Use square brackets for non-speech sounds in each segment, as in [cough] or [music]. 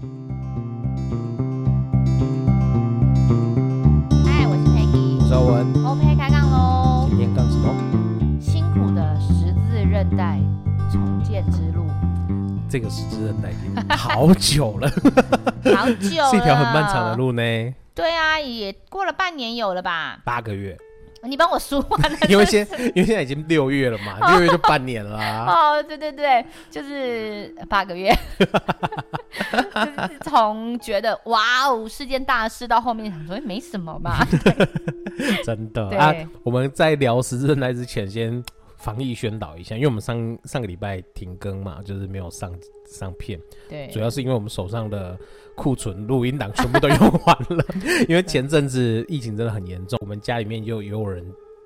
嗨，我是 Peggy，我是阿文。，OK 开杠喽！今天干什么？辛苦的十字韧带重建之路，这个十字韧带已经好久了，[laughs] 好久了，[laughs] 是一条很漫长的路呢。对啊，也过了半年有了吧？八个月。你帮我数完了，[laughs] 因为现因为现在已经六月了嘛，六月就半年了啊。[laughs] 哦，对对对，就是八个月。[laughs] 就是从觉得哇哦是件大事，到后面想说没什么嘛。真的啊，我们在聊十字韧带之前，先防疫宣导一下，因为我们上上个礼拜停更嘛，就是没有上上片。对，主要是因为我们手上的库存录音档全部都用完了，[laughs] 因为前阵子疫情真的很严重，我们家里面又有人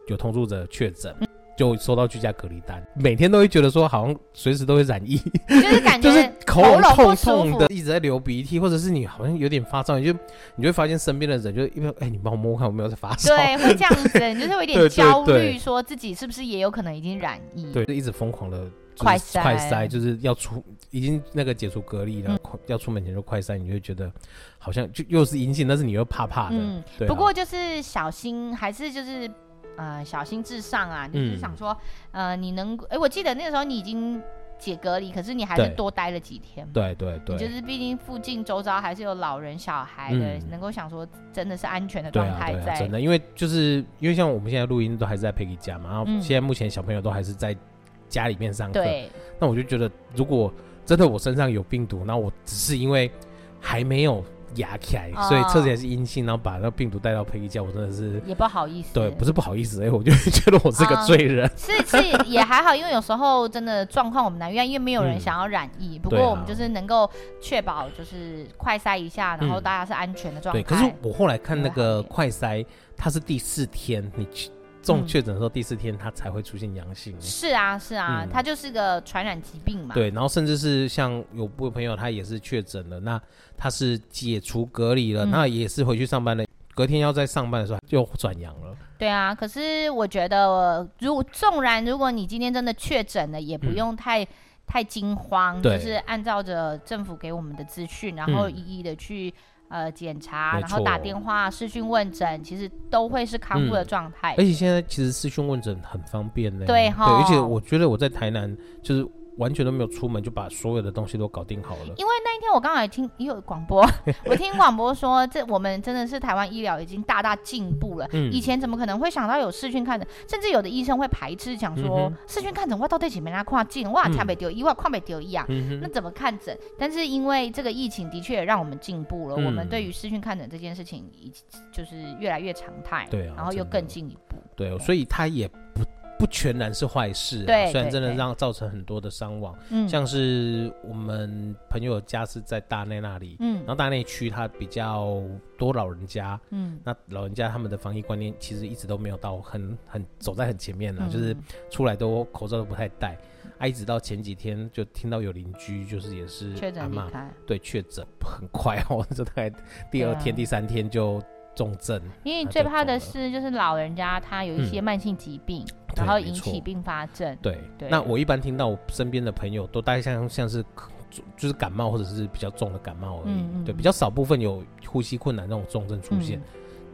有同住者确诊。嗯就收到居家隔离单，每天都会觉得说好像随时都会染疫，就是感觉 [laughs] 就是口咙痛痛的，一直在流鼻涕，或者是你好像有点发烧，你就你就会发现身边的人就因为哎、欸，你帮我摸看我没有在发烧，对，会这样子，你就是有一点 [laughs] 焦虑，说自己是不是也有可能已经染疫，对，就一直疯狂的快筛，快筛就是要出，已经那个解除隔离了，嗯、要出门前就快筛，你就会觉得好像就又是阴性，但是你又怕怕的，嗯，对、啊。不过就是小心，还是就是。呃，小心至上啊！你就是想说，嗯、呃，你能，哎、欸，我记得那个时候你已经解隔离，可是你还是多待了几天。对对对，就是毕竟附近周遭还是有老人、小孩的，嗯、能够想说真的是安全的状态在、啊啊。真的，因为就是因为像我们现在录音都还是在 Peggy 家嘛，然后现在目前小朋友都还是在家里面上课。对。那我就觉得，如果真的我身上有病毒，那我只是因为还没有。压起来，所以测起来是阴性，然后把那个病毒带到佩奇家，我真的是也不好意思。对，不是不好意思，哎，我就觉得我是个罪人。是是也还好，因为有时候真的状况我们难预料，因为没有人想要染疫。[laughs] 不过我们就是能够确保，就是快筛一下，然后大家是安全的状态。对，可是我后来看那个快筛，它是第四天你去。中确诊的时候，第四天他才会出现阳性。是啊，是啊，他就是个传染疾病嘛。对，然后甚至是像有部分朋友，他也是确诊了，那他是解除隔离了，那也是回去上班了，隔天要在上班的时候就转阳了。对啊，可是我觉得，如纵然如果你今天真的确诊了，也不用太太惊慌，就是按照着政府给我们的资讯，然后一一的去。呃，检查，然后打电话、视讯问诊，其实都会是康复的状态。而且现在其实视讯问诊很方便呢。对哈。对，而且我觉得我在台南就是。完全都没有出门就把所有的东西都搞定好了。因为那一天我刚好也听也有广播，[laughs] 我听广播说，这我们真的是台湾医疗已经大大进步了。嗯。以前怎么可能会想到有视讯看诊？甚至有的医生会排斥，讲说视讯看诊我到底前面来跨境，哇，看北丢医，哇，跨北丢医啊。那怎么看诊？但是因为这个疫情的确也让我们进步了，我们对于视讯看诊这件事情，已就是越来越常态。对啊。然后又更进一步。对，所以他也不。不全然是坏事，对，虽然真的让造成很多的伤亡，嗯，像是我们朋友家是在大内那里，嗯，然后大内区它比较多老人家，嗯，那老人家他们的防疫观念其实一直都没有到很很走在很前面了，就是出来都口罩都不太戴，啊，一直到前几天就听到有邻居就是也是确诊对，确诊很快哦，[laughs] 这大概第二天第三天就重症，因为你最怕的是就是老人家他有一些慢性疾病。然后引起并发症。对对，那我一般听到我身边的朋友都大概像像是，就是感冒或者是比较重的感冒而已。嗯嗯对，比较少部分有呼吸困难那种重症出现。嗯、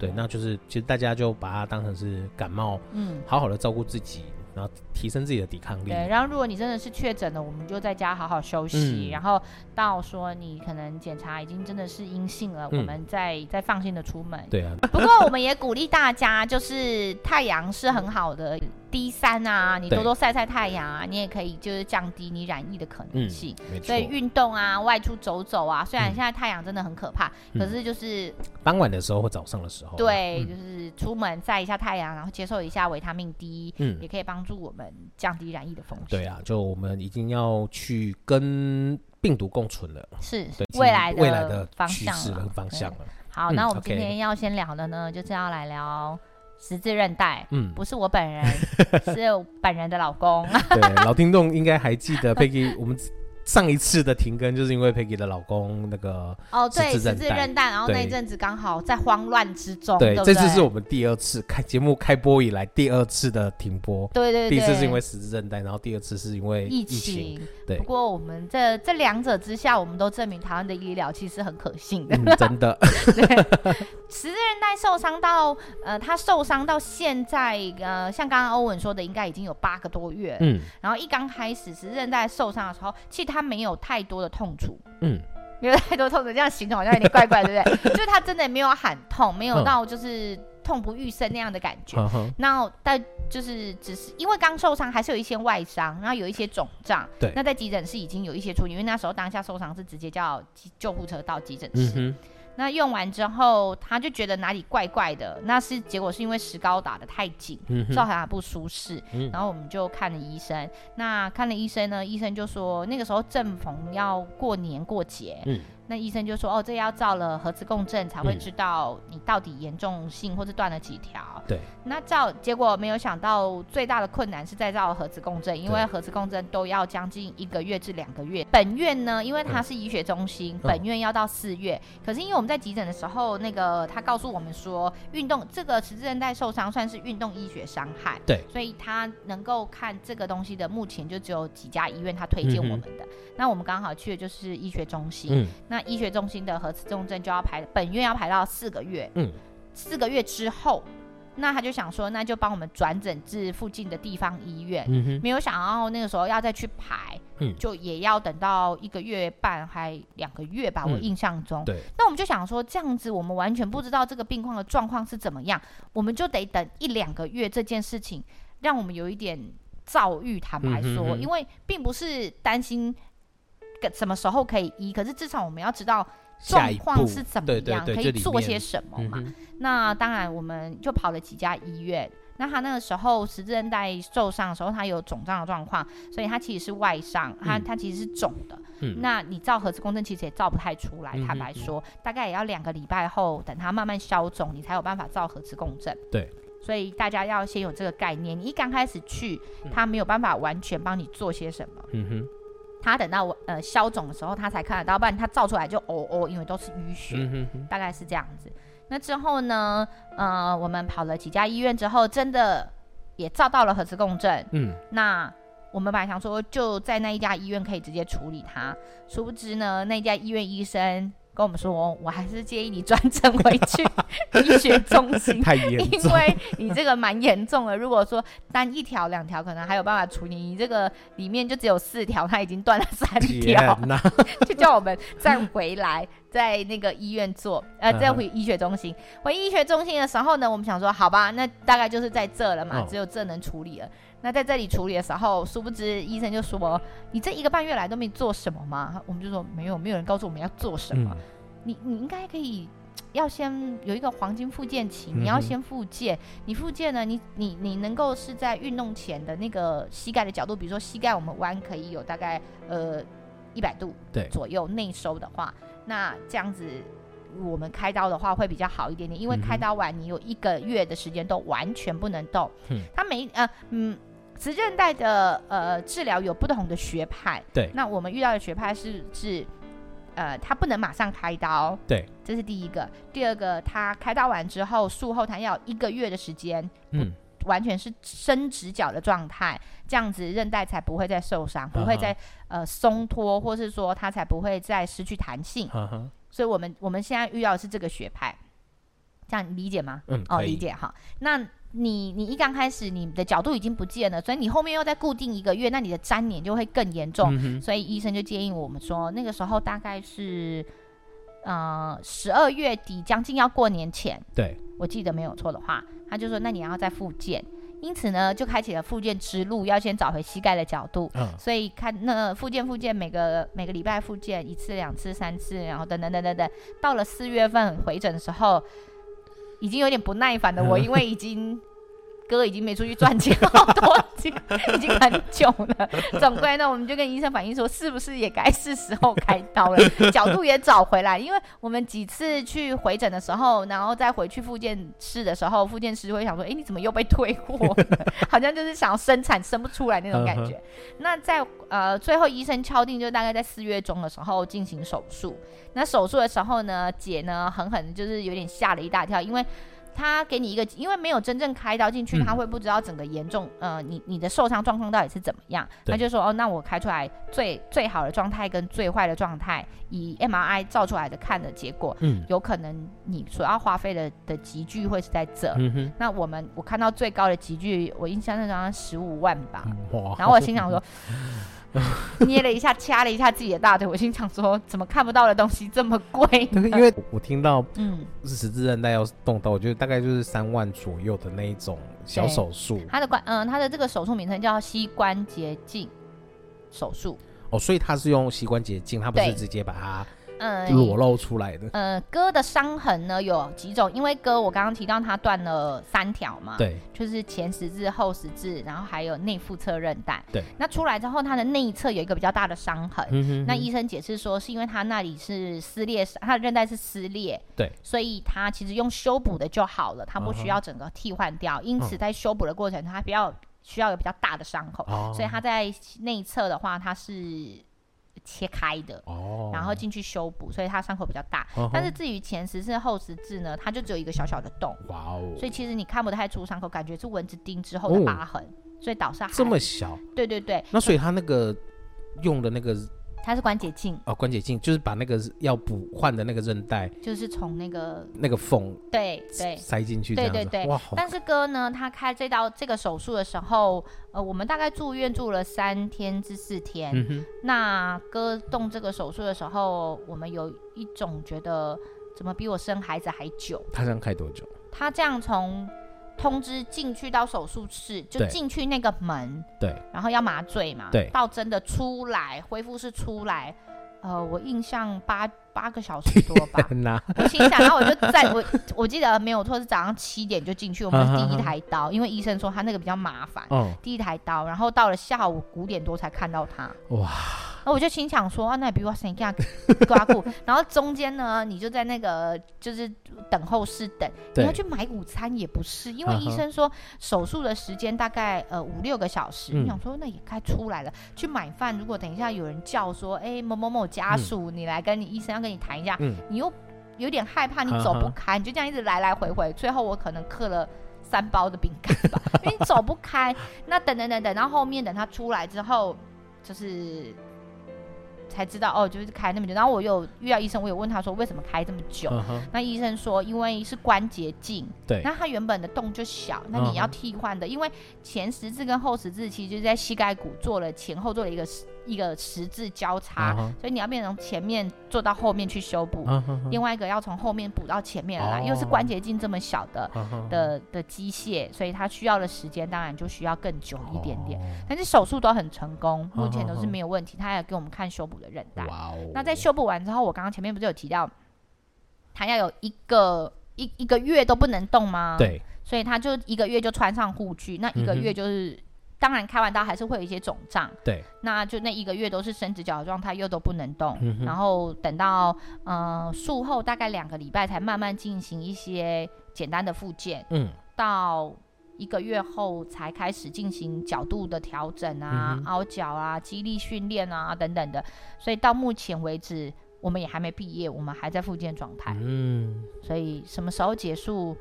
对，那就是其实大家就把它当成是感冒，嗯，好好的照顾自己。然后提升自己的抵抗力。对，然后如果你真的是确诊了，我们就在家好好休息。嗯、然后到说你可能检查已经真的是阴性了，嗯、我们再再放心的出门。对啊。不过我们也鼓励大家，就是太阳是很好的 D 三啊，你多多晒晒太阳啊，你也可以就是降低你染疫的可能性。所以运动啊，外出走走啊，虽然现在太阳真的很可怕，嗯、可是就是傍晚的时候或早上的时候，对，嗯、就是出门晒一下太阳，然后接受一下维他命 D，嗯，也可以帮助。助我们降低染疫的风险。对啊，就我们已经要去跟病毒共存了，是未来未来的方向了，方向了。好，那我们今天要先聊的呢，就是要来聊十字韧带。嗯，不是我本人，[laughs] 是本人的老公。对，老听众应该还记得 Peggy，我们上一次的停更就是因为 Peggy 的老公那个哦，对，十字韧带，然后那一阵子刚好在慌乱之中。对，这次是我们第二次开节目开播以来第二次的停播。对对对，第一次是因为十字韧带，然后第二次是因为疫情。对，不过我们这这两者之下，我们都证明台湾的医疗其实很可信的。[laughs] 真的。对，十字韧带受伤到呃，他受伤到现在呃，像刚刚欧文说的，应该已经有八个多月。嗯。然后一刚开始十字韧带受伤的时候，其实他没有太多的痛楚，嗯，没有太多痛楚，这样形容好像有点怪怪，[laughs] 对不对？就是他真的没有喊痛，没有到就是痛不欲生那样的感觉。[laughs] 那但就是只是因为刚受伤，还是有一些外伤，然后有一些肿胀。对，那在急诊室已经有一些处理，因为那时候当下受伤是直接叫救护车到急诊室。嗯那用完之后，他就觉得哪里怪怪的，那是结果是因为石膏打得太紧，造成他不舒适。嗯、然后我们就看了医生，那看了医生呢，医生就说那个时候正逢要过年过节。嗯那医生就说：“哦，这要照了核磁共振才会知道你到底严重性或是断了几条。”对。那照结果没有想到，最大的困难是在照核磁共振，因为核磁共振都要将近一个月至两个月。本院呢，因为它是医学中心，嗯、本院要到四月。嗯、可是因为我们在急诊的时候，那个他告诉我们说，运动这个十字韧带受伤算是运动医学伤害。对。所以他能够看这个东西的，目前就只有几家医院他推荐我们的。嗯、那我们刚好去的就是医学中心。嗯。那医学中心的核磁共振就要排，本院要排到四个月。嗯，四个月之后，那他就想说，那就帮我们转诊至附近的地方医院。嗯哼，没有想到那个时候要再去排，嗯，就也要等到一个月半还两个月吧，我印象中。对。那我们就想说，这样子我们完全不知道这个病况的状况是怎么样，我们就得等一两个月。这件事情让我们有一点躁郁，坦白说，因为并不是担心。什么时候可以医？可是至少我们要知道状况是怎么样，可以做些什么嘛。嗯、那当然，我们就跑了几家医院。那他那个时候十字韧带受伤的时候，他有肿胀的状况，所以他其实是外伤，他他其实是肿的。嗯、那你照核磁共振其实也照不太出来，嗯、坦白说，大概也要两个礼拜后，等它慢慢消肿，你才有办法照核磁共振。对，所以大家要先有这个概念。你一刚开始去，他没有办法完全帮你做些什么。嗯哼。他等到我呃消肿的时候，他才看得到，不然他照出来就哦哦，因为都是淤血，嗯、哼哼大概是这样子。那之后呢，呃，我们跑了几家医院之后，真的也照到了核磁共振。嗯，那我们本来想说就在那一家医院可以直接处理他，殊不知呢，那家医院医生。跟我们说，我还是建议你转诊回去 [laughs] 医学中心，太严重，因为你这个蛮严重的。如果说单一条、两条，可能还有办法处理，你这个里面就只有四条，它已经断了三条，[laughs] 就叫我们再回来，在那个医院做，呃，再回医学中心。回医学中心的时候呢，我们想说，好吧，那大概就是在这了嘛，只有这能处理了。那在这里处理的时候，殊不知医生就说：“你这一个半月来都没做什么吗？”我们就说：“没有，没有人告诉我们要做什么。嗯、你你应该可以要先有一个黄金复健期，你要先复健。嗯、你复健呢，你你你能够是在运动前的那个膝盖的角度，比如说膝盖我们弯可以有大概呃一百度左右内收的话，那这样子我们开刀的话会比较好一点点，因为开刀完你有一个月的时间都完全不能动。嗯，他没呃嗯。十字韧带的呃治疗有不同的学派，对，那我们遇到的学派是是，呃，他不能马上开刀，对，这是第一个。第二个，他开刀完之后，术后他要一个月的时间，嗯，完全是伸直角的状态，这样子韧带才不会再受伤，不会再呃松脱，或是说他才不会再失去弹性。Uh huh. 所以我们我们现在遇到的是这个学派，这样理解吗？嗯，哦，理解哈。那。你你一刚开始，你的角度已经不见了，所以你后面又再固定一个月，那你的粘连就会更严重。嗯、所以医生就建议我们说，那个时候大概是呃十二月底，将近要过年前，对，我记得没有错的话，他就说那你要再复健，因此呢就开启了复健之路，要先找回膝盖的角度。嗯、所以看那复健复健，每个每个礼拜复健一次、两次、三次，然后等等等等等，到了四月份回诊的时候。已经有点不耐烦的我，因为已经哥已经没出去赚钱好多钱，已经很久了。[laughs] 总归呢，我们就跟医生反映说，是不是也该是时候开刀了？[laughs] 角度也找回来，因为我们几次去回诊的时候，然后再回去复健室的时候，复健师会想说：“哎，你怎么又被退货了？[laughs] 好像就是想要生产生不出来那种感觉。”那在呃最后医生敲定，就大概在四月中的时候进行手术。那手术的时候呢，姐呢狠狠就是有点吓了一大跳，因为。他给你一个，因为没有真正开刀进去，他会不知道整个严重，呃，你你的受伤状况到底是怎么样。他就说，哦，那我开出来最最好的状态跟最坏的状态，以 MRI 照出来的看的结果，嗯，有可能你所要花费的的集聚会是在这。嗯哼。那我们我看到最高的集聚，我印象是好像十五万吧。哇。然后我心想说。[laughs] [laughs] 捏了一下，掐了一下自己的大腿，我心想说：怎么看不到的东西这么贵？[laughs] 因为我听到，嗯，十字韧带要动刀，我觉得大概就是三万左右的那一种小手术。他的关，嗯，他的这个手术名称叫膝关节镜手术。哦，所以他是用膝关节镜，他不是直接把它。嗯，裸露出来的。呃，哥的伤痕呢有几种？因为哥我刚刚提到他断了三条嘛，对，就是前十字、后十字，然后还有内腹侧韧带。对，那出来之后，他的内侧有一个比较大的伤痕。嗯哼哼。那医生解释说，是因为他那里是撕裂，他的韧带是撕裂。对。所以他其实用修补的就好了，他不需要整个替换掉。Uh. 因此在修补的过程，他比较需要有比较大的伤口。Uh. 所以他在内侧的话，他是。切开的，oh. 然后进去修补，所以它伤口比较大。Uh. 但是至于前十字后十字呢，它就只有一个小小的洞。哇哦！所以其实你看不太出伤口，感觉是蚊子叮之后的疤痕。Oh. 所以导致这么小。对对对。那所以他那个用的那个。它是关节镜哦，关节镜就是把那个要补换的那个韧带，就是从那个那个缝对对塞进去，对对对。哇，但是哥呢，他开这道这个手术的时候，呃，我们大概住院住了三天至四天。嗯哼。那哥动这个手术的时候，我们有一种觉得怎么比我生孩子还久？他这样开多久？他这样从。通知进去到手术室，就进去那个门，对，然后要麻醉嘛，对，到真的出来恢复室出来，呃，我印象八八个小时 [laughs] 多吧，我心想，然后我就在我我记得没有错是早上七点就进去，我们是第一台刀，因为医生说他那个比较麻烦，嗯，第一台刀，然后到了下午五点多才看到他，哇。我就心想说啊，那也比我省一下刮裤。然后中间呢，你就在那个就是等候室等，你要去买午餐也不是，因为医生说手术的时间大概呃五六个小时。你、嗯、想说那也该出来了，去买饭。如果等一下有人叫说，哎某某某家属、嗯，你来跟你医生要跟你谈一下、嗯，你又有点害怕，你走不开，你就这样一直来来回回。最后我可能嗑了三包的饼干吧，[laughs] 因为你走不开。那等等等等，然后后面等他出来之后，就是。才知道哦，就是开那么久。然后我有遇到医生，我有问他说为什么开这么久。Uh. 那医生说，因为是关节镜。对。那他原本的洞就小，那你要替换的，uh. 因为前十字跟后十字其实就是在膝盖骨做了前后做了一个一个十字交叉，uh. 所以你要变成前面做到后面去修补，uh. 另外一个要从后面补到前面来，uh. 又是关节镜这么小的、uh. 的的机械，所以它需要的时间当然就需要更久一点点。Uh. 但是手术都很成功，目前都是没有问题。他也给我们看修补的韧带。Uh. 那在修补完之后，我刚刚前面不是有提到，他要有一个一一个月都不能动吗？对，所以他就一个月就穿上护具，那一个月就是。Uh. 当然，开完刀还是会有一些肿胀。对，那就那一个月都是伸直脚的状态，又都不能动。嗯、然后等到呃术后大概两个礼拜才慢慢进行一些简单的复健。嗯，到一个月后才开始进行角度的调整啊、嗯、凹角啊、肌力训练啊等等的。所以到目前为止，我们也还没毕业，我们还在复健状态。嗯，所以什么时候结束？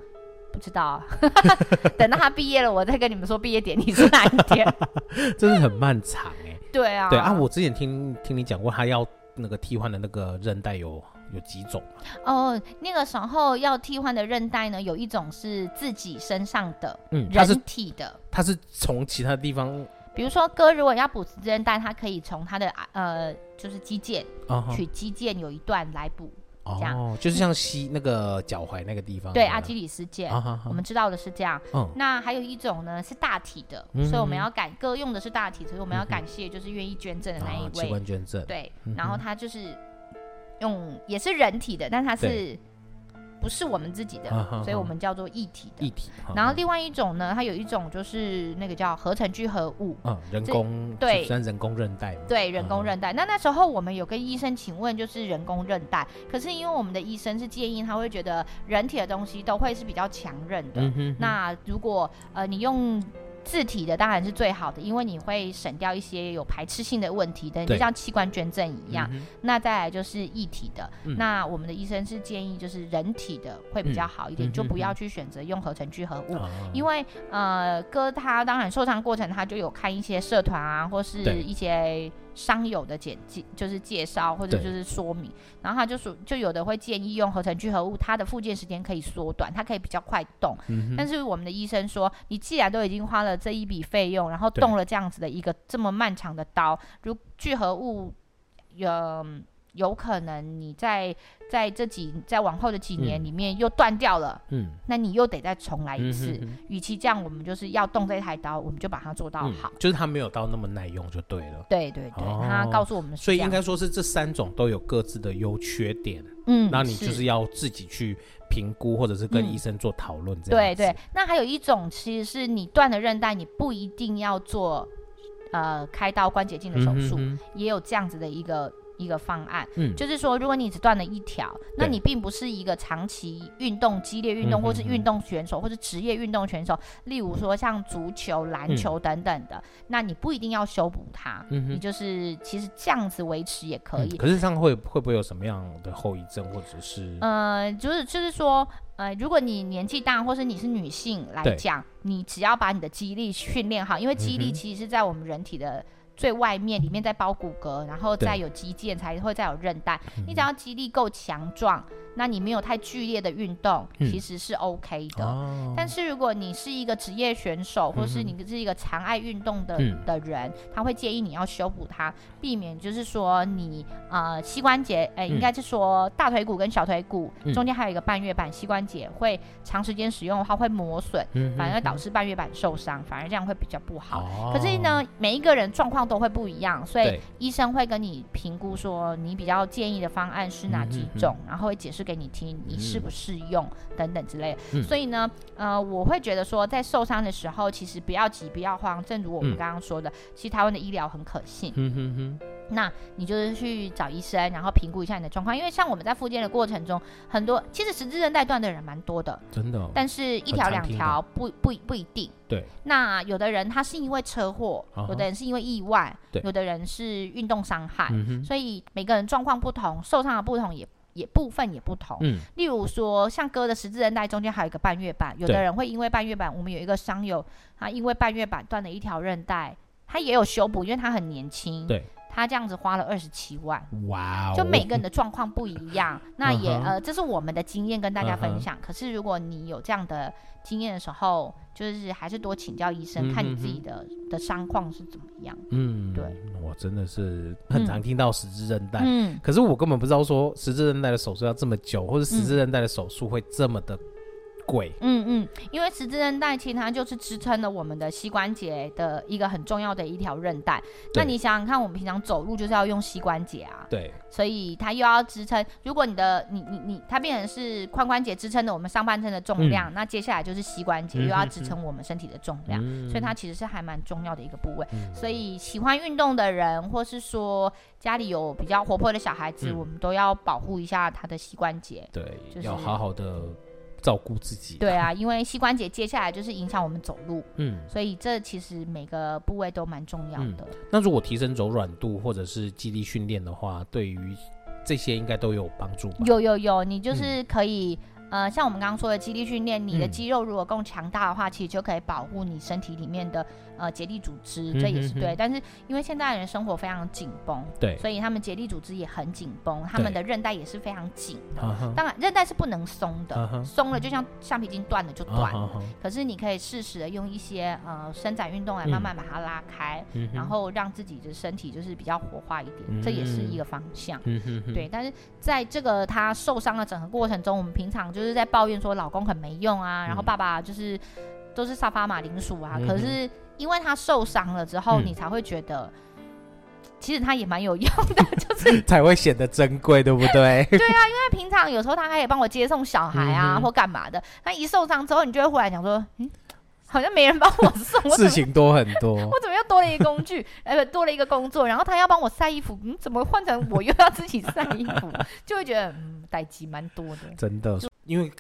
不知道，[laughs] 等到他毕业了，我再跟你们说毕业典礼是哪一天。[laughs] 真的很漫长哎。对啊，对啊，我之前听听你讲过，他要那个替换的那个韧带有有几种哦。那个时候要替换的韧带呢，有一种是自己身上的，嗯，人体的，它是从其他地方，比如说哥如果要补韧带，他可以从他的呃就是肌腱、uh. 取肌腱有一段来补。哦，就是像膝那个脚踝那个地方，对，阿基里斯腱，我们知道的是这样。嗯，那还有一种呢是大体的，嗯、所以我们要感哥用的是大体，所以我们要感谢就是愿意捐赠的那一位，器官捐赠。对，然后他就是用也是人体的，但他是。不不是我们自己的，所以我们叫做一体的。一体。然后另外一种呢，它有一种就是那个叫合成聚合物，嗯，人工对，算人工韧带。对，人工韧带。那那时候我们有跟医生请问，就是人工韧带，可是因为我们的医生是建议，他会觉得人体的东西都会是比较强韧的。嗯哼那如果呃你用。自体的当然是最好的，因为你会省掉一些有排斥性的问题的，就像器官捐赠一样。嗯、那再来就是异体的，嗯、那我们的医生是建议就是人体的会比较好一点，嗯、就不要去选择用合成聚合物，嗯、因为呃哥他当然受伤过程他就有看一些社团啊，或是一些。伤友的简介就是介绍或者就是说明，然后他就说，就有的会建议用合成聚合物，它的复健时间可以缩短，它可以比较快动。嗯、但是我们的医生说，你既然都已经花了这一笔费用，然后动了这样子的一个这么漫长的刀，如聚合物有。呃有可能你在在这几在往后的几年里面又断掉了，嗯，那你又得再重来一次。与其这样，我们就是要动这台刀，我们就把它做到好。就是它没有到那么耐用就对了。对对对，他告诉我们，所以应该说是这三种都有各自的优缺点。嗯，那你就是要自己去评估，或者是跟医生做讨论。这样对对。那还有一种，其实是你断了韧带，你不一定要做呃开刀关节镜的手术，也有这样子的一个。一个方案，嗯，就是说，如果你只断了一条，那你并不是一个长期运动、激烈运动，或是运动选手，或是职业运动选手，例如说像足球、篮球等等的，那你不一定要修补它，你就是其实这样子维持也可以。可是这样会会不会有什么样的后遗症，或者是？呃，就是就是说，呃，如果你年纪大，或是你是女性来讲，你只要把你的肌力训练好，因为肌力其实是在我们人体的。最外面，里面再包骨骼，然后再有肌腱，才会再有韧带。你只要肌力够强壮。那你没有太剧烈的运动，其实是 OK 的。但是如果你是一个职业选手，或是你是一个常爱运动的、嗯、的人，他会建议你要修补它，避免就是说你呃膝关节，哎、呃，应该是说大腿骨跟小腿骨、嗯、中间还有一个半月板，膝关节会长时间使用的话会磨损，嗯、反而导致半月板受伤，反而这样会比较不好。哦、可是呢，每一个人状况都会不一样，所以医生会跟你评估说你比较建议的方案是哪几种，嗯、然后会解释。给你听，你适不适用等等之类的。嗯、所以呢，呃，我会觉得说，在受伤的时候，其实不要急，不要慌。正如我们刚刚说的，嗯、其实台湾的医疗很可信。嗯哼哼。那你就是去找医生，然后评估一下你的状况。因为像我们在复健的过程中，很多其实十字韧带断的人蛮多的，真的、哦。但是一条两条不不不一定。对。那有的人他是因为车祸，啊、有的人是因为意外，有的人是运动伤害。嗯、所以每个人状况不同，受伤的不同也。也部分也不同，嗯，例如说像哥的十字韧带中间还有一个半月板，有的人会因为半月板，我们有一个伤友，他因为半月板断了一条韧带，他也有修补，因为他很年轻，对，他这样子花了二十七万，哇，就每个人的状况不一样，[laughs] 那也呃，这是我们的经验跟大家分享。可是如果你有这样的经验的时候，就是还是多请教医生，看你自己的的伤况是怎么样。嗯，对，我真的是很常听到十字韧带，嗯，可是我根本不知道说十字韧带的手术要这么久，或者十字韧带的手术会这么的。贵，嗯嗯，因为十字韧带其实它就是支撑了我们的膝关节的一个很重要的一条韧带。那你想想看，我们平常走路就是要用膝关节啊，对，所以它又要支撑。如果你的你你你，它变成是髋关节支撑的我们上半身的重量，嗯、那接下来就是膝关节又要支撑我们身体的重量，嗯、所以它其实是还蛮重要的一个部位。嗯、所以喜欢运动的人，或是说家里有比较活泼的小孩子，嗯、我们都要保护一下他的膝关节，对，就是、要好好的。照顾自己，对啊，因为膝关节接下来就是影响我们走路，嗯，所以这其实每个部位都蛮重要的。嗯，那如果提升柔软度或者是肌力训练的话，对于这些应该都有帮助吧？有有有，你就是可以。嗯呃，像我们刚刚说的肌力训练，你的肌肉如果更强大的话，嗯、其实就可以保护你身体里面的呃结缔组织，这也是对。嗯、哼哼但是因为现代人生活非常紧绷，对，所以他们结缔组织也很紧绷，他们的韧带也是非常紧的。当然，韧带是不能松的，松、嗯、了就像橡皮筋断了就断了。嗯、可是你可以适时的用一些呃伸展运动来慢慢把它拉开，嗯、然后让自己的身体就是比较活化一点，嗯、这也是一个方向。嗯、哼哼对，但是在这个他受伤的整个过程中，我们平常。就是在抱怨说老公很没用啊，然后爸爸就是都是沙发马铃薯啊。嗯、可是因为他受伤了之后，嗯、你才会觉得其实他也蛮有用的，[laughs] 就是才会显得珍贵，对不对？对啊，因为平常有时候他可以帮我接送小孩啊，嗯、或干嘛的。他一受伤之后，你就会忽然想说，嗯，好像没人帮我送，事情多很多，[laughs] 我怎么又多了一个工具？[laughs] 呃，多了一个工作，然后他要帮我晒衣服，嗯，怎么换成我又要自己晒衣服？就会觉得，嗯，代机蛮多的，真的，因为。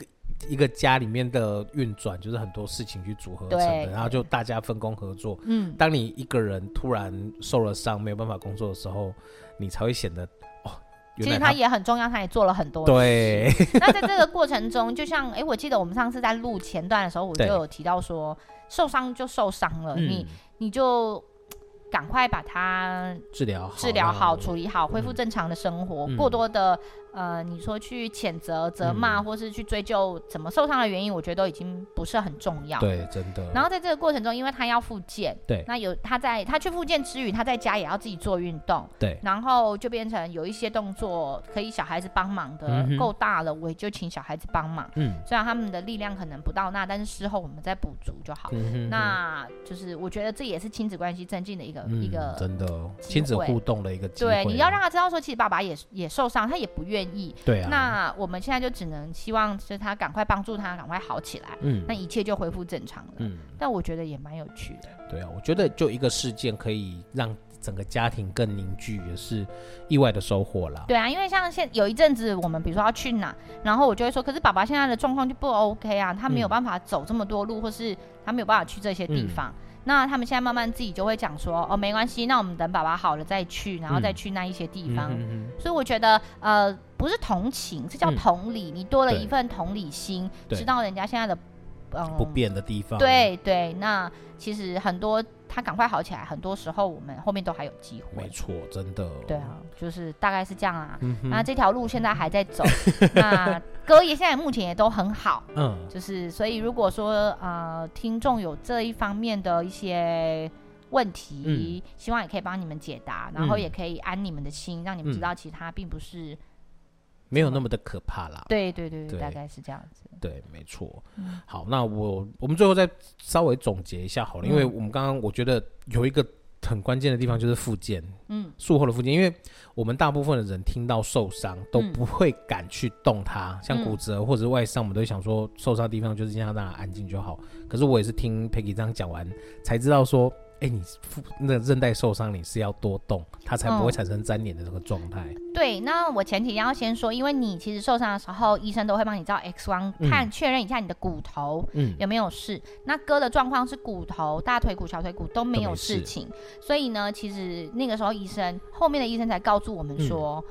一个家里面的运转就是很多事情去组合成的，然后就大家分工合作。嗯，当你一个人突然受了伤，没有办法工作的时候，你才会显得哦。其实他也很重要，他也做了很多。对。那在这个过程中，就像哎，我记得我们上次在录前段的时候，我就有提到说，受伤就受伤了，嗯、你你就赶快把它治疗好，治疗好，处理好，恢复正常的生活。嗯、过多的。呃，你说去谴责、责骂，或是去追究怎么受伤的原因，嗯，我觉得都已经不是很重要。对，真的。然后在这个过程中，因为他要复健，对，那有他在他去复健之余，他在家也要自己做运动，对。然后就变成有一些动作可以小孩子帮忙的，嗯，够大了，我也就请小孩子帮忙。嗯，虽然他们的力量可能不到那，但是事后我们再补足就好。嗯，那就是我觉得这也是亲子关系增进的一个，嗯，一个真的亲子互动的一个机会。对，你要让他知道说，其实爸爸也也受伤，他也不愿意。对啊。那我们现在就只能希望是他赶快帮助他，赶快好起来。嗯，那一切就恢复正常了。嗯，但我觉得也蛮有趣的。对啊，我觉得就一个事件可以让整个家庭更凝聚，也是意外的收获啦。对啊，因为像现有一阵子我们比如说要去哪，然后我就会说，可是爸爸现在的状况就不 OK 啊，他没有办法走这么多路，嗯、或是他没有办法去这些地方。嗯那他们现在慢慢自己就会讲说，哦，没关系，那我们等爸爸好了再去，然后再去那一些地方。嗯、所以我觉得，呃，不是同情，是叫同理，嗯、你多了一份同理心，知道人家现在的。嗯，不变的地方。对对，那其实很多他赶快好起来，很多时候我们后面都还有机会。没错，真的。对啊，就是大概是这样啊。嗯、那这条路现在还在走，那哥也现在目前也都很好。嗯，就是所以如果说呃听众有这一方面的一些问题，嗯、希望也可以帮你们解答，然后也可以安你们的心，嗯、让你们知道其他并不是。没有那么的可怕啦。对对对，对大概是这样子。对，没错。嗯、好，那我我们最后再稍微总结一下好了，嗯、因为我们刚刚我觉得有一个很关键的地方就是复健，嗯，术后的复健，因为我们大部分的人听到受伤都不会敢去动它，嗯、像骨折或者是外伤，我们都会想说受伤的地方就是尽量让它安静就好。可是我也是听 Peggy 这样讲完才知道说。哎，你那韧带受伤，你是要多动，它才不会产生粘连的这个状态。嗯。对，那我前提要先说，因为你其实受伤的时候，医生都会帮你照 X 光，看确认一下你的骨头有没有事。嗯、那哥的状况是骨头、大腿骨、小腿骨都没有事情，所以呢，其实那个时候医生后面的医生才告诉我们说。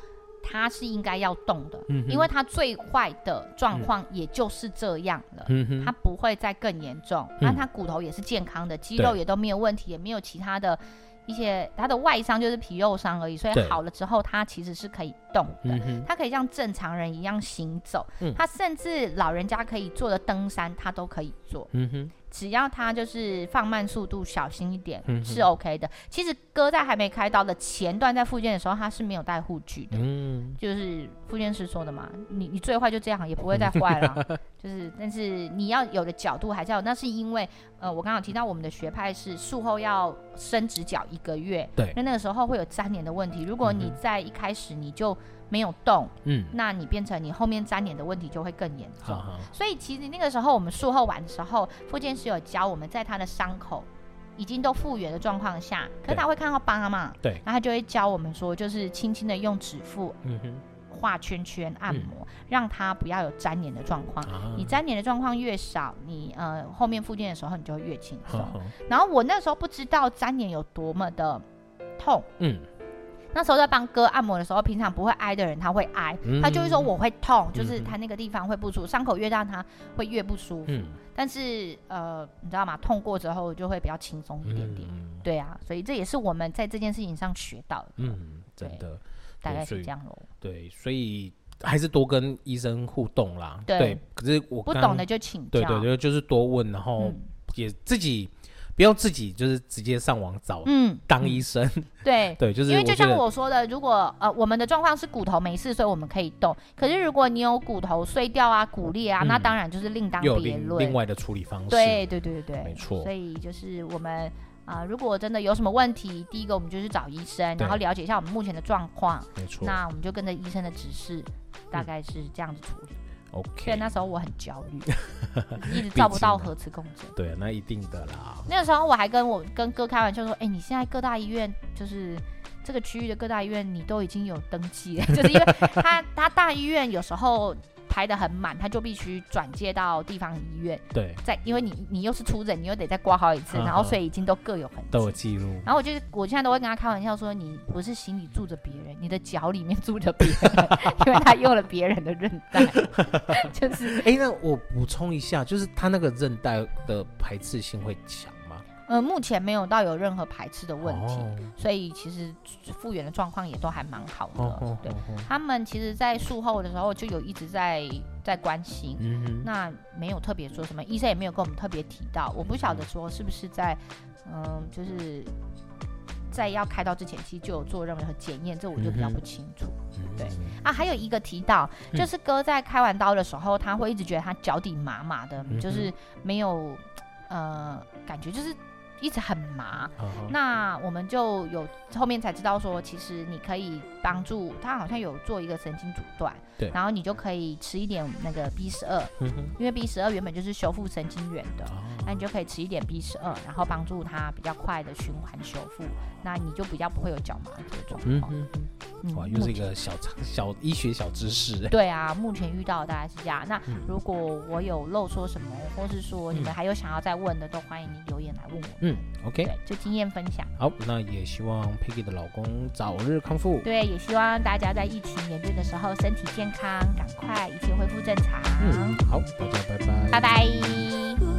嗯他是应该要动的，嗯、因为他最坏的状况也就是这样了，他不会再更严重。那、嗯、他骨头也是健康的，肌肉也都没有问题，也没有其他的一些，他的外伤就是皮肉伤而已。所以好了之后，他其实是可以动的，他可以像正常人一样行走，嗯、他甚至老人家可以做的登山，他都可以做。只要他就是放慢速度，小心一点，嗯、是 OK 的。其实哥在还没开刀的前段，在复健的时候，他是没有带护具的。嗯，就是复健师说的嘛，你你最坏就这样，也不会再坏了。[laughs] 就是，但是你要有的角度还是要。那是因为，呃，我刚刚提到我们的学派是术后要伸直脚一个月，对，那那个时候会有粘连的问题。如果你在一开始你就没有动，嗯，那你变成你后面粘连的问题就会更严重。好好，所以其实那个时候我们术后完的时候，复健师有教我们在他的伤口已经都复原的状况下，可是他会看到疤嘛，对，然后他就会教我们说，就是轻轻的用指腹，嗯哼，画圈圈按摩，嗯、让他不要有粘连的状况。啊、你粘连的状况越少，你呃后面复健的时候你就会越轻松。然后我那时候不知道粘连有多么的痛，嗯。那时候在帮哥按摩的时候，平常不会挨的人他会挨，嗯、他就会说我会痛，嗯、就是他那个地方会不舒服，伤、嗯、口越大他会越不舒服。嗯、但是呃，你知道吗？痛过之后就会比较轻松一点点。嗯、对啊，所以这也是我们在这件事情上学到的。嗯，真的，大概是这样喽。对，所以还是多跟医生互动啦。对，对，可是我不懂的就请教。对对对，就是多问，然后也自己。不用自己就是直接上网找，嗯，当医生，[laughs] 嗯、对 [laughs] 对，就是因为就像我说的，如果呃我们的状况是骨头没事，所以我们可以动。可是如果你有骨头碎掉啊、骨裂啊，嗯、那当然就是另当别论，另外的处理方式。对对对对对，没错。所以就是我们啊、呃，如果真的有什么问题，第一个我们就是找医生，然后了解一下我们目前的状况。没错。那我们就跟着医生的指示，大概是这样子处理。OK。所以那时候我很焦虑，[laughs] 一直照不到核磁共振。对，那一定的啦。那个时候我还跟我跟哥开玩笑说：“哎、欸，你现在各大医院就是这个区域的各大医院，你都已经有登记了，就是因为他 [laughs] 他大医院有时候。”排得很满，他就必须转接到地方医院。对，在因为你你又是出诊，你又得再挂号一次，嗯、然后所以已经都各有痕迹，都有记录。然后我就我现在都会跟他开玩笑说，你不是心里住着别人，你的脚里面住着别人，因为他用了别人的韧带。[laughs] 就是，哎、欸，那我补充一下，就是他那个韧带的排斥性会强。呃，目前没有到有任何排斥的问题，哦、所以其实复原的状况也都还蛮好的。哦、对、哦、他们，其实，在术后的时候就有一直在在关心，那没有特别说什么，医生也没有跟我们特别提到。我不晓得说是不是在，嗯、呃，就是在要开刀之前其实就有做任何检验，这我就比较不清楚。对啊，还有一个提到，就是哥在开完刀的时候，他会一直觉得他脚底麻麻的，就是没有呃感觉，就是。一直很麻，uh. 那我们就有后面才知道说，其实你可以帮助他，好像有做一个神经阻断，对，然后你就可以吃一点那个 B 十二，因为 B 十二原本就是修复神经元的，uh. 那你就可以吃一点 B 十二，然后帮助他比较快的循环修复，那你就比较不会有脚麻这个状况。嗯嗯、哇，又是一个小小医学小知识。对啊，目前遇到的大概是这样。那如果我有漏说什么，或是说你们还有想要再问的，都欢迎你留言来问我。嗯，OK，就经验分享。好，那也希望 Peggy 的老公早日康复。对，也希望大家在疫情严峻的时候身体健康，赶快一切恢复正常。嗯，好，大家拜拜。拜拜。